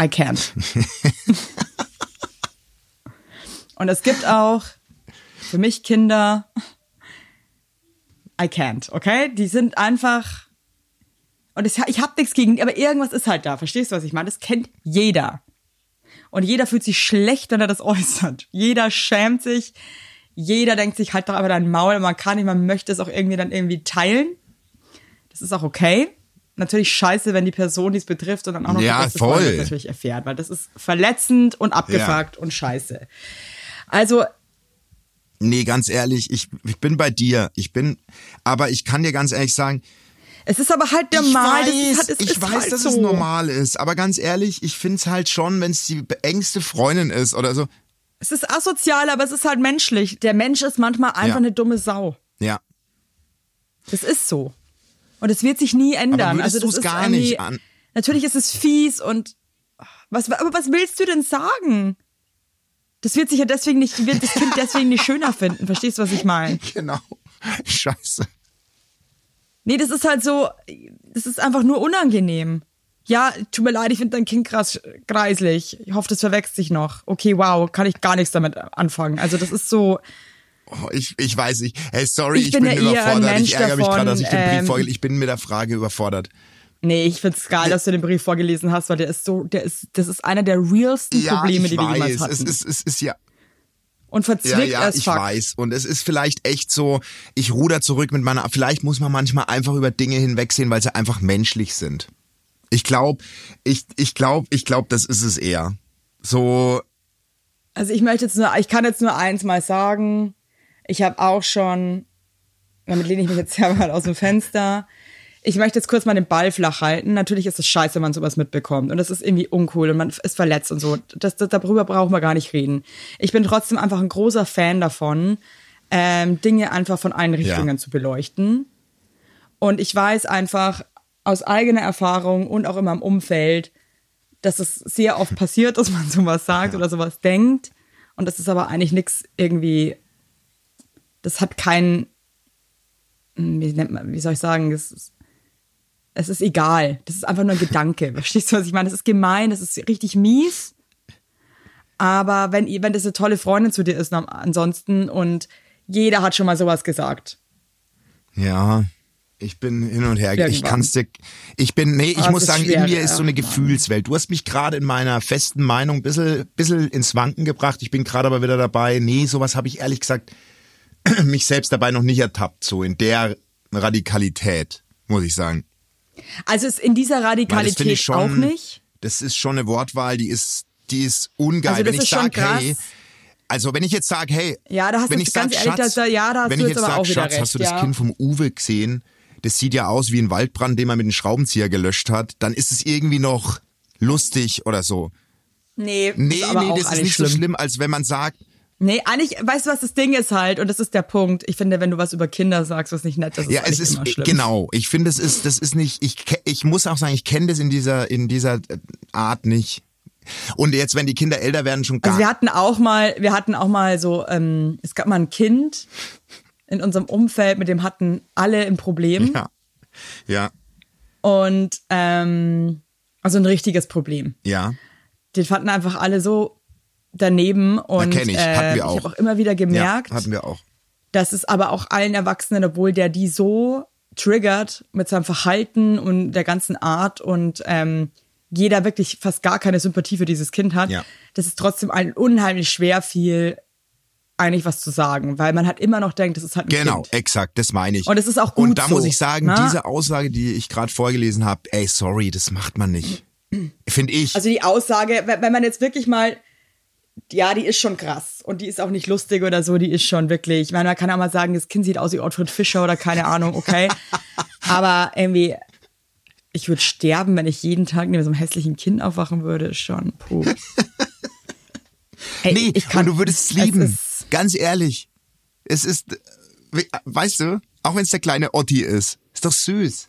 I can't. Und es gibt auch für mich Kinder, I can't, okay? Die sind einfach, und es, ich habe nichts gegen, aber irgendwas ist halt da, verstehst du, was ich meine? Das kennt jeder. Und jeder fühlt sich schlecht, wenn er das äußert. Jeder schämt sich. Jeder denkt sich halt doch aber dein Maul. Man kann nicht, man möchte es auch irgendwie dann irgendwie teilen. Das ist auch okay. Natürlich scheiße, wenn die Person, die es betrifft, und dann auch noch Ja, die Freundin voll. das natürlich erfährt, weil das ist verletzend und abgefuckt und scheiße. Also, Nee, ganz ehrlich, ich, ich bin bei dir. Ich bin, aber ich kann dir ganz ehrlich sagen, es ist aber halt normal. ich weiß, das ist halt, es ich ist weiß halt dass so. es normal ist, aber ganz ehrlich, ich find's halt schon, wenn es die engste Freundin ist oder so. Es ist asozial, aber es ist halt menschlich. Der Mensch ist manchmal einfach Ja. eine dumme Sau. Ja. Das ist so. Und es wird sich nie ändern. also das ist gar nicht an- Natürlich ist es fies und was, aber was willst du denn sagen? Das wird sich ja deswegen nicht, wird das Kind deswegen nicht schöner finden. Verstehst du, was ich meine? Genau. Scheiße. Nee, das ist halt so, das ist einfach nur unangenehm. Ja, tut mir leid, ich finde dein Kind krass greislich. Ich hoffe, das verwechselt sich noch. Okay, wow, kann ich gar nichts damit anfangen. Also das ist so, Oh, ich, ich weiß nicht. Hey, sorry, Ich ich, bin bin, überfordert. Ich ärgere mich davon, gerade, dass ich den Brief ähm, vorgelesen Ich bin mit der Frage überfordert. Nee, ich find's geil, dass du den Brief vorgelesen hast, weil der ist so, der ist, das ist einer der realsten Ja, Probleme, die wir jemals weiß. hatten. Es ist, es ist ja, Und verzwickt ja, ja, ich fuck. weiß. Und es ist vielleicht echt so, ich ruder zurück mit meiner, vielleicht muss man manchmal einfach über Dinge hinwegsehen, weil sie einfach menschlich sind. Ich glaube, ich, ich glaube, ich glaube, das ist es eher. So, Also ich möchte jetzt nur, ich kann jetzt nur eins mal sagen. Ich habe auch schon, damit lehne ich mich jetzt ja mal aus dem Fenster. Ich möchte jetzt kurz mal den Ball flach halten. Natürlich ist es scheiße, wenn man sowas mitbekommt. Und das ist irgendwie uncool und man ist verletzt und so. Das, das, darüber brauchen wir gar nicht reden. Ich bin trotzdem einfach ein großer Fan davon, ähm, Dinge einfach von allen Richtungen zu beleuchten. Und ich weiß einfach aus eigener Erfahrung und auch immer im Umfeld, dass es sehr oft passiert, dass man sowas sagt oder sowas denkt. Und das ist aber eigentlich nichts irgendwie, das hat keinen, hm, wie nennt man, wie soll ich sagen, das ist, es ist egal. Das ist einfach nur ein Gedanke. Verstehst du, was ich meine? Das ist gemein, das ist richtig mies. Aber wenn, wenn das eine tolle Freundin zu dir ist, ansonsten und jeder hat schon mal sowas gesagt. ja, ich bin hin und her. Ich Irgendwann. kann's dir, ich bin, nee, ich Ah, muss sagen, schwer, in mir ist so eine. Gefühlswelt. Du hast mich gerade in meiner festen Meinung ein bisschen, bisschen ins Wanken gebracht. Ich bin gerade aber wieder dabei. Nee, sowas habe ich ehrlich gesagt mich selbst dabei noch nicht ertappt, so in der Radikalität, muss ich sagen. Also ist in dieser Weil das Radikalität schon, auch nicht. Das ist schon eine Wortwahl, die ist, die ist ungeil. Also das wenn ich ist sage, hey, also wenn ich jetzt sage, hey, Ja, da hast wenn du ich ganz sag, ehrlich, Schatz, da- ja, da hast wenn du ich jetzt jetzt aber sag, auch wieder Schatz, hast du recht, das ja. Kind vom Uwe gesehen? Das sieht ja aus wie ein Waldbrand, den man mit einem Schraubenzieher gelöscht hat. Dann ist es irgendwie noch lustig oder so. Nee, Nee, nee, das ist nicht so schlimm, als wenn man sagt, Nee, eigentlich, weißt du, was das Ding ist halt, und das ist der Punkt. Ich finde, wenn du was über Kinder sagst, was nicht nett ist, ist ja, es ist immer schlimm. genau. Ich finde, es ist, das ist nicht. Ich, ich muss auch sagen, ich kenne das in dieser, in dieser äh, Art nicht. Und jetzt, wenn die Kinder älter werden, schon gar Also wir hatten auch mal, wir hatten auch mal so, ähm, es gab mal ein Kind in unserem Umfeld, mit dem hatten alle ein Problem. Ja. Ja. Und ähm, also ein richtiges Problem. Ja. Den fanden einfach alle so daneben und kenn ich. Äh, wir auch. ich habe auch immer wieder gemerkt, Ja, hatten wir auch. dass es aber auch allen Erwachsenen, obwohl der die so triggert mit seinem Verhalten und der ganzen Art und ähm, jeder wirklich fast gar keine Sympathie für dieses Kind hat, Ja. dass es trotzdem allen unheimlich schwer fiel, eigentlich was zu sagen, weil man halt immer noch denkt, das ist halt ein Genau, Kind. exakt, das meine ich. Und es ist auch gut Und da so, muss ich sagen, ne? diese Aussage, die ich gerade vorgelesen habe, ey, sorry, das macht man nicht. Finde ich. Also die Aussage, wenn man jetzt wirklich mal, ja, die ist schon krass und die ist auch nicht lustig oder so, die ist schon wirklich, ich meine, man kann auch mal sagen, das Kind sieht aus wie Ottfried Fischer oder keine Ahnung, okay. Aber irgendwie, ich würde sterben, wenn ich jeden Tag neben so einem hässlichen Kind aufwachen würde, ist schon, puh. Ey, nee, ich kann, und du würdest es lieben. Ganz ehrlich. Es ist, we- weißt du, auch wenn es der kleine Otti ist, ist doch süß.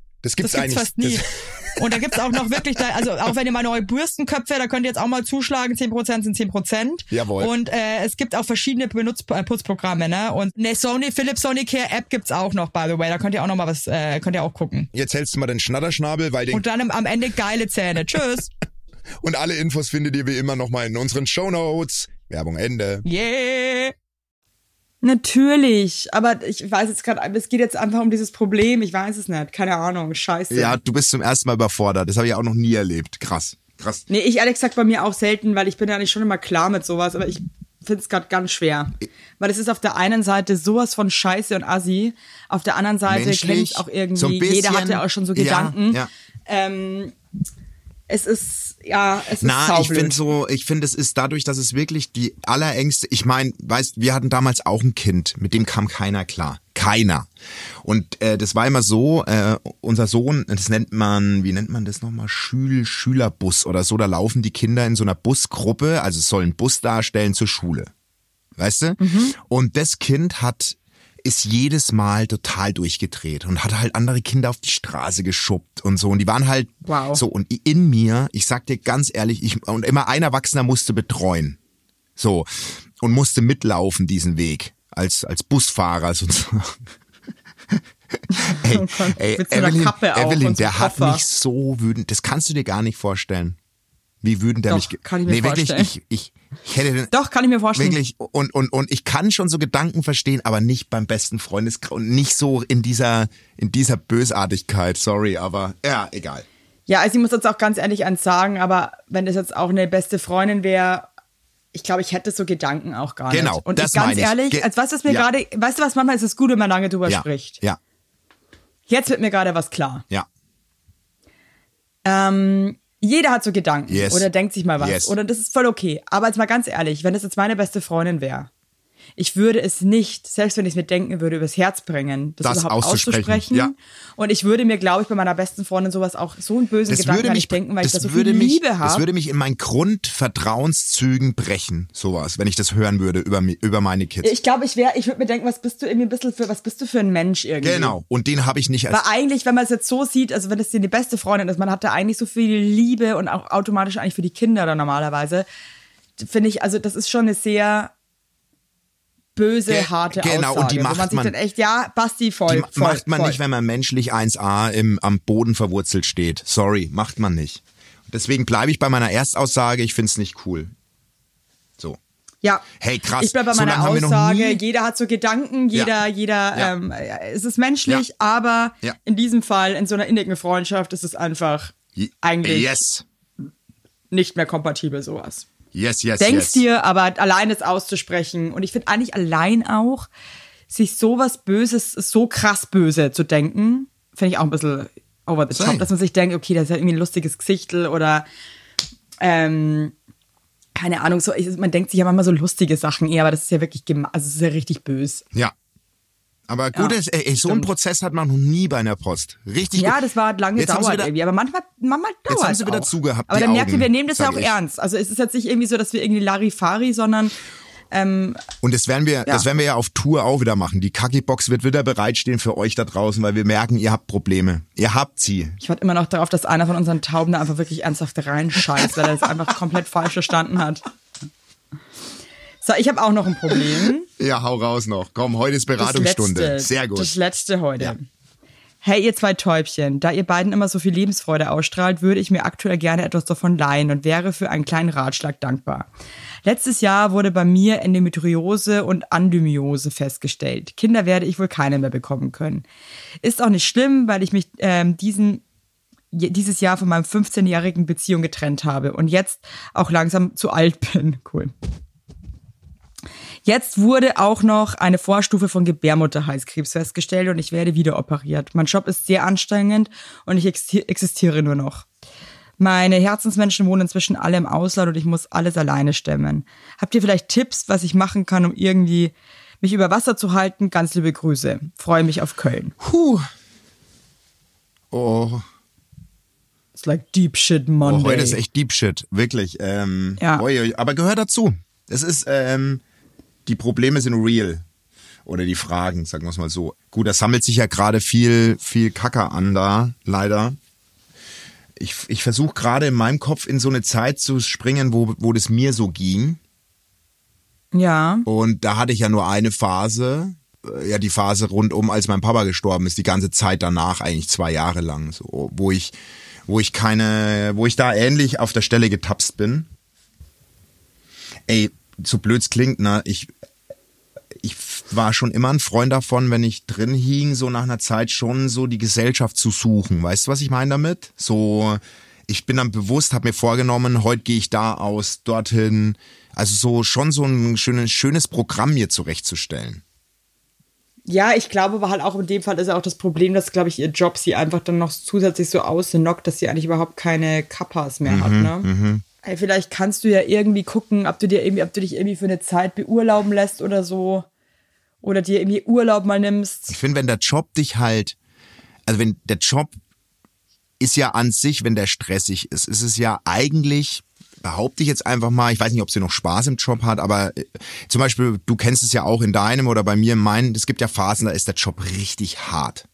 Das gibt's, das gibt's eigentlich. Fast nie. Und da gibt's auch noch wirklich, da, also auch wenn ihr mal neue Bürstenköpfe, da könnt ihr jetzt auch mal zuschlagen, 10% sind 10%. Jawohl. Und äh, es gibt auch verschiedene Benutz äh, Putzprogramme, ne? Und eine Sony, Philips Sony Care App gibt's auch noch, by the way. Da könnt ihr auch noch mal was, äh, könnt ihr auch gucken. Jetzt hältst du mal den Schnatterschnabel, weil den... Und dann am Ende geile Zähne. Tschüss. Und alle Infos findet ihr wie immer nochmal in unseren Show Notes. Werbung Ende. Yeah. Natürlich, aber ich weiß jetzt gerade, es geht jetzt einfach um dieses Problem. Ich weiß es nicht, keine Ahnung, scheiße. Ja, du bist zum ersten Mal überfordert. Das habe ich auch noch nie erlebt. Krass, krass. Nee, ich ehrlich gesagt bei mir auch selten, weil ich bin ja nicht schon immer klar mit sowas, aber ich finde es gerade ganz schwer. Weil es ist auf der einen Seite sowas von Scheiße und Assi, auf der anderen Seite kenne ich auch irgendwie, so bisschen, jeder hat ja auch schon so Gedanken. Ja, ja. Ähm, es ist ja, es ist Na, ich finde so, ich finde es ist dadurch, dass es wirklich die allerängste, ich meine, weißt, wir hatten damals auch ein Kind, mit dem kam keiner klar. Keiner. Und äh, das war immer so, äh, unser Sohn, das nennt man, wie nennt man das nochmal, Schül Schülerbus oder so, da laufen die Kinder in so einer Busgruppe, also es soll einen Bus darstellen zur Schule. Weißt du? Mhm. Und das Kind hat ist jedes Mal total durchgedreht und hat halt andere Kinder auf die Straße geschubbt und so. Und die waren halt wow. so. Und in mir, ich sag dir ganz ehrlich, ich, und immer ein Erwachsener musste betreuen. So. Und musste mitlaufen diesen Weg. Als, als Busfahrer sozusagen. ey, oh ey Evelyn, Evelyn der hat mich so wütend, das kannst du dir gar nicht vorstellen. Wie wütend Doch, mich. Kann ich mir nee, vorstellen. wirklich, ich, ich ich hätte den, Doch, kann ich mir vorstellen. Wirklich, und, und, und ich kann schon so Gedanken verstehen, aber nicht beim besten Freundeskreis und nicht so in dieser, in dieser Bösartigkeit, sorry, aber ja, egal. Ja, also ich muss jetzt auch ganz ehrlich eins sagen, aber wenn das jetzt auch eine beste Freundin wäre, ich glaube, ich hätte so Gedanken auch gar genau, nicht. Und das ich, ganz ich. ehrlich, Ge als weißt du, was mir ja. gerade, weißt du was, manchmal ist es gut, wenn man lange drüber ja. spricht. Ja. Jetzt wird mir gerade was klar. Ja. Ähm, jeder hat so Gedanken yes. oder denkt sich mal was. Yes. Oder das ist voll okay. Aber jetzt mal ganz ehrlich, wenn das jetzt meine beste Freundin wäre, ich würde es nicht, selbst wenn ich es mir denken würde, übers Herz bringen, das, das überhaupt auszusprechen. auszusprechen. Ja. Und ich würde mir, glaube ich, bei meiner besten Freundin sowas auch so einen bösen das Gedanken würde mich, denken, weil das ich da so würde viel mich, Liebe habe. Das würde mich in meinen Grundvertrauenszügen brechen, sowas, wenn ich das hören würde über, über meine Kids. Ich glaube, ich wäre, ich würde mir denken, was bist du irgendwie ein bisschen für, was bist du für ein Mensch irgendwie? Genau. Und den habe ich nicht als. Weil eigentlich, wenn man es jetzt so sieht, also wenn es dir die beste Freundin ist, man hat da eigentlich so viel Liebe und auch automatisch eigentlich für die Kinder dann normalerweise, finde ich, also das ist schon eine sehr böse, Ge harte genau, Aussage. und die macht man, sich man dann echt, ja, Basti voll. Die voll, macht man voll. nicht, wenn man menschlich 1a im, am Boden verwurzelt steht. Sorry, macht man nicht. Deswegen bleibe ich bei meiner Erstaussage, ich find's nicht cool. So. Ja. Hey, krass. Ich bleibe bei so meiner Aussage, jeder hat so Gedanken, jeder, Ja. jeder, Ja. ähm, es ist menschlich, Ja. aber in diesem Fall, in so einer innigen Freundschaft, ist es einfach Je- eigentlich Yes. nicht mehr kompatibel, sowas. Yes, yes, Denkst yes. dir, aber allein es auszusprechen. Und ich finde eigentlich allein auch, sich sowas Böses, so krass böse zu denken, finde ich auch ein bisschen over the top, Same. dass man sich denkt, okay, das ist ja irgendwie ein lustiges Gesichtel oder ähm, keine Ahnung, so, man denkt sich ja manchmal so lustige Sachen eher, aber das ist ja wirklich, also es ist ja richtig böse. Ja. Aber gut, Ja, ist, ey, so einen. Prozess hat man noch nie bei einer Post. Richtig Ja, das war lange gedauert wieder- irgendwie, aber manchmal, manchmal dauert Jetzt haben es sie wieder auch. zugehabt, Aber dann merkt ihr, wir nehmen das ja auch ich. ernst. Also es ist jetzt nicht irgendwie so, dass wir irgendwie Larifari, sondern Ähm, Und das werden wir, das werden wir ja auf Tour auch wieder machen. Die Kaki-Box wird wieder bereitstehen für euch da draußen, weil wir merken, ihr habt Probleme. Ihr habt sie. ich warte immer noch darauf, dass einer von unseren Tauben da einfach wirklich ernsthaft reinscheißt, weil er das einfach komplett falsch verstanden hat. So, ich habe auch noch ein Problem. Ja, hau raus noch. Komm, heute ist Beratungsstunde. letzte, Sehr gut. Das letzte heute. Ja. Hey, ihr zwei Täubchen, da ihr beiden immer so viel Lebensfreude ausstrahlt, würde ich mir aktuell gerne etwas davon leihen und wäre für einen kleinen Ratschlag dankbar. Letztes Jahr wurde bei mir Endometriose und Andymiose festgestellt. Kinder werde ich wohl keine mehr bekommen können. Ist auch nicht schlimm, weil ich mich ähm, diesen dieses Jahr von meinem 15-jährigen Beziehung getrennt habe und jetzt auch langsam zu alt bin. Cool. Jetzt wurde auch noch eine Vorstufe von Gebärmutterhalskrebs festgestellt und ich werde wieder operiert. Mein Job ist sehr anstrengend und ich exi- existiere nur noch. Meine Herzensmenschen wohnen inzwischen alle im Ausland und ich muss alles alleine stemmen. Habt ihr vielleicht Tipps, was ich machen kann, um irgendwie mich über Wasser zu halten? Ganz liebe Grüße. Freue mich auf Köln. Puh. Oh, It's like deep shit Monday. oh, heute ist echt Deep Shit. Wirklich. Ähm, Ja. oi, oi, aber gehört dazu. Es ist, ähm, die Probleme sind real. Oder die Fragen, sagen wir es mal so. Gut, da sammelt sich ja gerade viel, viel Kacker an da, leider. Ich, ich versuche gerade in meinem Kopf in so eine Zeit zu springen, wo, wo das mir so ging. ja. Und da hatte ich ja nur eine Phase, äh, ja die Phase rundum, als mein Papa gestorben ist, die ganze Zeit danach, eigentlich zwei Jahre lang, so, wo ich, wo ich keine, wo ich da ähnlich auf der Stelle getapst bin. Ey, so blöd's klingt, ne, ich, ich war schon immer ein Freund davon, wenn ich drin hing, so nach einer Zeit schon so die Gesellschaft zu suchen. Weißt du, was ich meine damit? So, ich bin dann bewusst, habe mir vorgenommen, heute gehe ich da aus, dorthin. Also so schon so ein schönes, schönes Programm mir zurechtzustellen. Ja, ich glaube aber halt auch in dem Fall ist ja auch das Problem, dass, glaube ich, ihr Job sie einfach dann noch zusätzlich so ausnockt, dass sie eigentlich überhaupt keine Kappas mehr hat, ne? Ey, vielleicht kannst du ja irgendwie gucken, ob du dir irgendwie, ob du dich irgendwie für eine Zeit beurlauben lässt oder so. Oder dir irgendwie Urlaub mal nimmst. Ich finde, wenn der Job dich halt, also wenn der Job ist ja an sich, wenn der stressig ist, ist es ja eigentlich, behaupte ich jetzt einfach mal, ich weiß nicht, ob sie noch Spaß im Job hat, aber äh, zum Beispiel, du kennst es ja auch in deinem oder bei mir in meinen, es gibt ja Phasen, da ist der Job richtig hart,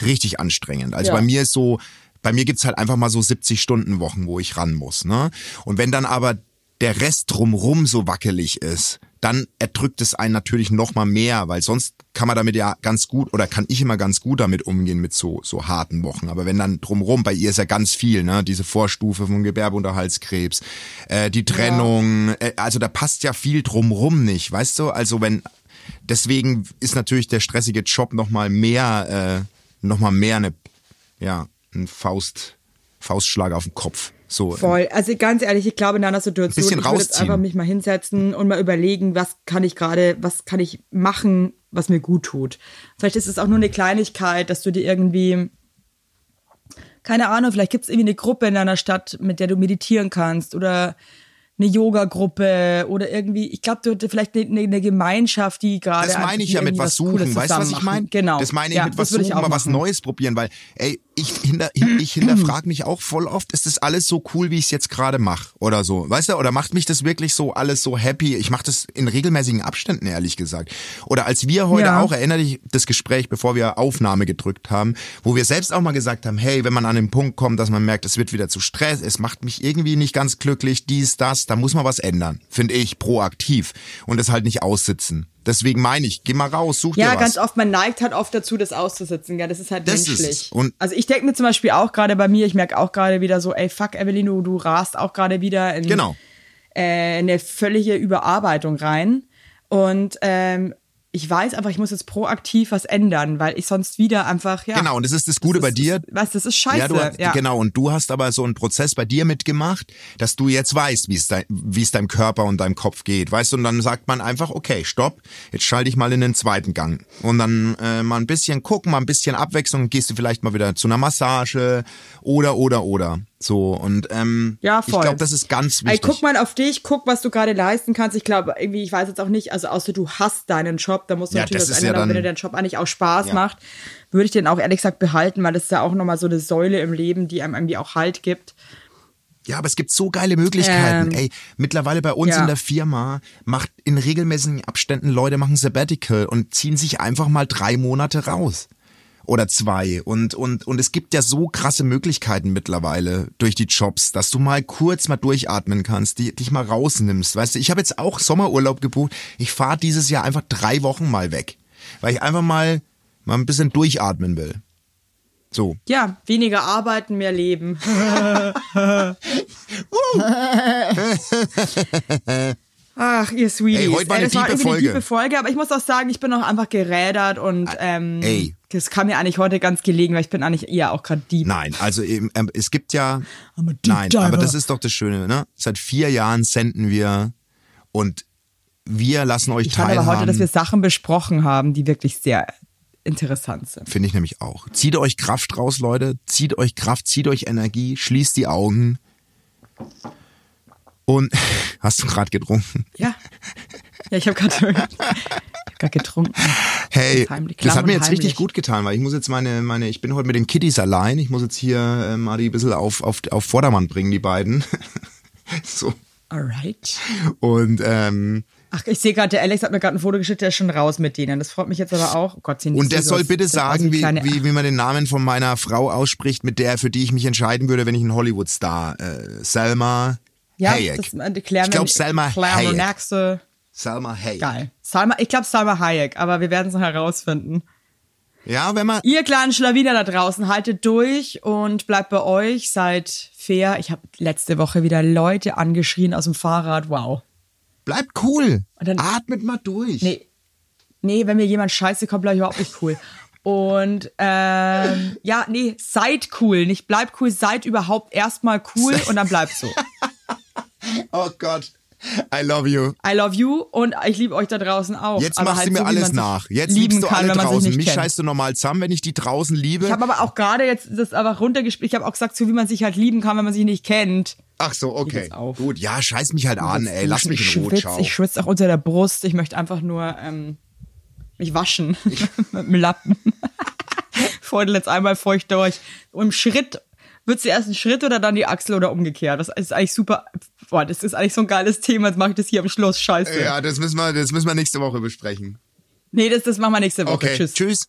richtig anstrengend. Also Ja. bei mir ist so, bei mir gibt's halt einfach mal so 70-Stunden-Wochen, wo ich ran muss. Ne? Und wenn dann aber der Rest drumrum so wackelig ist, dann erdrückt es einen natürlich noch mal mehr, weil sonst kann man damit ja ganz gut oder kann ich immer ganz gut damit umgehen mit so so harten Wochen. Aber wenn dann drumrum, bei ihr ist ja ganz viel, ne, diese Vorstufe von Gewerbeunterhaltskrebs, äh, die Trennung, äh, also da passt ja viel drumrum nicht, weißt du? Also wenn deswegen ist natürlich der stressige Job noch mal mehr, äh, noch mal mehr eine, ja, ein Faust Faustschlag auf den Kopf. So, Voll. Also ganz ehrlich, ich glaube in einer Situation, Bisschen ich würde jetzt einfach mich mal hinsetzen und mal überlegen, was kann ich gerade, was kann ich machen, was mir gut tut. Vielleicht ist es auch nur eine Kleinigkeit, dass du dir irgendwie, keine Ahnung, vielleicht gibt es irgendwie eine Gruppe in deiner Stadt, mit der du meditieren kannst oder eine Yoga-Gruppe oder irgendwie, ich glaube, du vielleicht eine, eine Gemeinschaft, die gerade. Das meine ich ja mit was suchen. Weißt du, was ich meine? Genau. Das meine ich Ja, mit was suchen, mal was machen. Neues probieren, weil, ey, ich, hinter, ich hinterfrage mich auch voll oft, ist das alles so cool, wie ich es jetzt gerade mache oder so, weißt du? Oder macht mich das wirklich so alles so happy? Ich mache das in regelmäßigen Abständen, ehrlich gesagt. Oder als wir heute Ja. auch, erinnere dich das Gespräch, bevor wir Aufnahme gedrückt haben, wo wir selbst auch mal gesagt haben, hey, wenn man an den Punkt kommt, dass man merkt, es wird wieder zu Stress, es macht mich irgendwie nicht ganz glücklich, dies, das, da muss man was ändern, finde ich, proaktiv und das halt nicht aussitzen. Deswegen meine ich, geh mal raus, such Ja, dir was. ganz oft, man neigt halt oft dazu, das auszusitzen, gell? Das ist halt Das menschlich. also ich denke mir zum Beispiel auch gerade bei mir, ich merke auch gerade wieder so, ey, fuck, Evelyn, du, du rast auch gerade wieder in Genau. äh, eine völlige Überarbeitung rein. Und ähm, ich weiß einfach, ich muss jetzt proaktiv was ändern, weil ich sonst wieder einfach, ja. Genau, und das ist das Gute bei ist, dir. Was, das ist scheiße. Ja, du, hast- genau. Und du hast aber so einen Prozess bei dir mitgemacht, dass du jetzt weißt, wie es dein, wie es deinem Körper und deinem Kopf geht, weißt du? Und dann sagt man einfach, okay, stopp, jetzt schalte ich mal in den zweiten Gang und dann äh, mal ein bisschen gucken, mal ein bisschen Abwechslung, gehst du vielleicht mal wieder zu einer Massage oder oder oder so und ähm, Ja, ich voll. glaube, das ist ganz Ey, wichtig. guck mal auf dich, guck, was du gerade leisten kannst. Ich glaube, irgendwie, ich weiß jetzt auch nicht, also außer du hast deinen Job, da musst du Ja, natürlich das ja ändern, aber wenn dir dein Job eigentlich auch Spaß Ja. macht, würde ich den auch ehrlich gesagt behalten, weil das ist ja auch nochmal so eine Säule im Leben, die einem irgendwie auch Halt gibt. Ja, aber es gibt so geile Möglichkeiten. Ähm, Ey, mittlerweile bei uns ja. in der Firma macht in regelmäßigen Abständen Leute machen Sabbatical und ziehen sich einfach mal drei Monate raus. Oder zwei. Und, und, und es gibt ja so krasse Möglichkeiten mittlerweile durch die Jobs, dass du mal kurz mal durchatmen kannst, die, dich mal rausnimmst. Weißt du, ich habe jetzt auch Sommerurlaub gebucht. Ich fahre dieses Jahr einfach drei Wochen mal weg. Weil ich einfach mal, mal ein bisschen durchatmen will. So. Ja, weniger arbeiten, mehr leben. Ach, ihr Sweeties. Ey, heute war eine das war eine Folge. Folge, aber ich muss auch sagen, ich bin auch einfach gerädert und ähm, ey. das kam mir eigentlich heute ganz gelegen, weil ich bin eigentlich eher auch gerade deep. Nein, also eben, ähm, es gibt ja. Nein, diver. aber das ist doch das Schöne, ne? Seit vier Jahren senden wir und wir lassen euch Ich teilhaben. aber heute, dass wir Sachen besprochen haben, die wirklich sehr interessant sind. Finde ich nämlich auch. Zieht euch Kraft raus, Leute. Zieht euch Kraft, zieht euch Energie, schließt die Augen. Und hast du gerade getrunken? Ja. Ja, ich habe gerade hab getrunken. Hey, das hat mir jetzt richtig heimlich. gut getan, weil ich muss jetzt meine, meine, ich bin heute mit den Kitties allein. Ich muss jetzt hier äh, mal die ein bisschen auf, auf, auf Vordermann bringen, die beiden. so. Alright. Und ähm, Ach, ich sehe gerade, der Alex hat mir gerade ein Foto geschickt, der ist schon raus mit denen. Das freut mich jetzt aber auch. Oh Gott, Und der soll bitte sagen, eine wie, wie, wie man den Namen von meiner Frau ausspricht, mit der, für die ich mich entscheiden würde, wenn ich einen Hollywood-Star, äh, Selma ja, Hayek. Das äh, ich glaube Selma Hayek. nächste. Selma Hayek. Geil. Salma, ich glaube Salma Hayek, aber wir werden es noch herausfinden. Ja, wenn man, Ihr kleinen Schlawiner da draußen, haltet durch und bleibt bei euch, seid fair. Ich habe letzte Woche wieder Leute angeschrien aus dem Fahrrad. Wow. bleibt cool. Und dann- Atmet mal durch. Nee. Nee, wenn mir jemand scheiße kommt, bleib ich überhaupt nicht cool. Und ähm, ja, nee, seid cool. Nicht bleibt cool, seid überhaupt erstmal cool und dann bleibt so. Oh Gott. I love you. I love you und ich liebe euch da draußen auch. Jetzt aber machst halt du mir so, alles nach. Jetzt lieben liebst du kann, alle draußen. Mich kennt. scheißt du normal zusammen, wenn ich die draußen liebe. Ich habe aber auch gerade jetzt das einfach runtergespielt. Ich habe auch gesagt, so wie man sich halt lieben kann, wenn man sich nicht kennt. Ach so, okay. Gut, ja, scheiß mich halt an, ey. Lass mich ich in Ruhe, schwitz, ciao. Ich schwitze auch unter der Brust. Ich möchte einfach nur ähm, mich waschen mit dem Lappen. Feudel jetzt einmal feucht durch. Und im Schritt, wird's erst ein Schritt oder dann die Achsel oder umgekehrt? Das ist eigentlich super. Boah, das ist eigentlich so ein geiles Thema. Jetzt mache ich das hier am Schluss. Scheiße. Ja, das müssen wir, das müssen wir nächste Woche besprechen. Nee, das, das machen wir nächste Woche. Okay, Tschüss. tschüss.